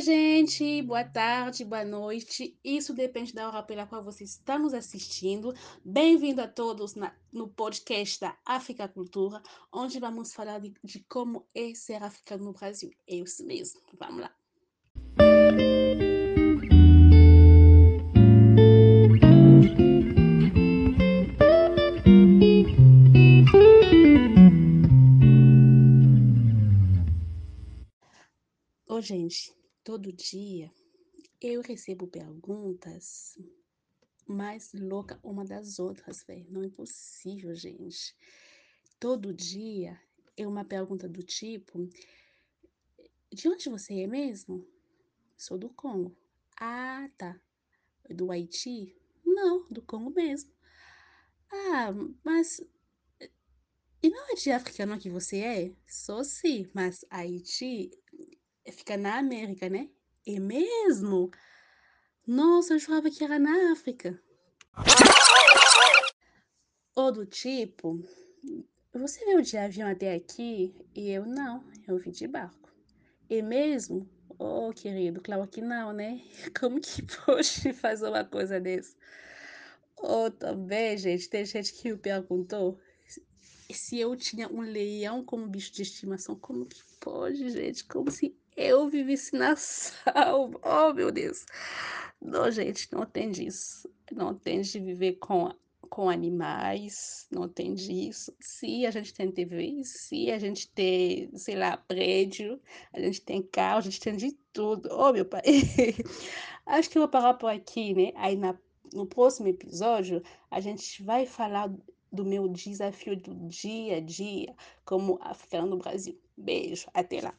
gente, boa tarde, boa noite. Isso depende da hora pela qual você está nos assistindo. Bem-vindo a todos na, no podcast da África Cultura, onde vamos falar de, de como é ser africano no Brasil. É isso mesmo, vamos lá. Gente, todo dia eu recebo perguntas mais louca uma das outras, velho. Não é possível, gente. Todo dia é uma pergunta do tipo: De onde você é mesmo? Sou do Congo. Ah, tá. Do Haiti? Não, do Congo mesmo. Ah, mas. E não é de africano que você é? Sou sim, mas Haiti fica na América, né? É mesmo? Nossa, eu jurava que era na África. Ou do tipo, você veio de avião até aqui e eu não, eu vim de barco. É mesmo? Oh, querido, claro que não, né? Como que pode fazer uma coisa dessa? Ou também, gente, tem gente que me perguntou se eu tinha um leão como bicho de estimação. Como que pode, gente? Como se eu vivesse na salva. Oh, meu Deus. Não, gente, não tem disso. Não tem de viver com, com animais, não tem disso. Se a gente tem TV, se a gente tem, sei lá, prédio, a gente tem carro, a gente tem de tudo. Oh, meu pai. Acho que eu vou parar por aqui, né? Aí na, no próximo episódio, a gente vai falar do meu desafio do dia a dia como africano no Brasil. Beijo, até lá.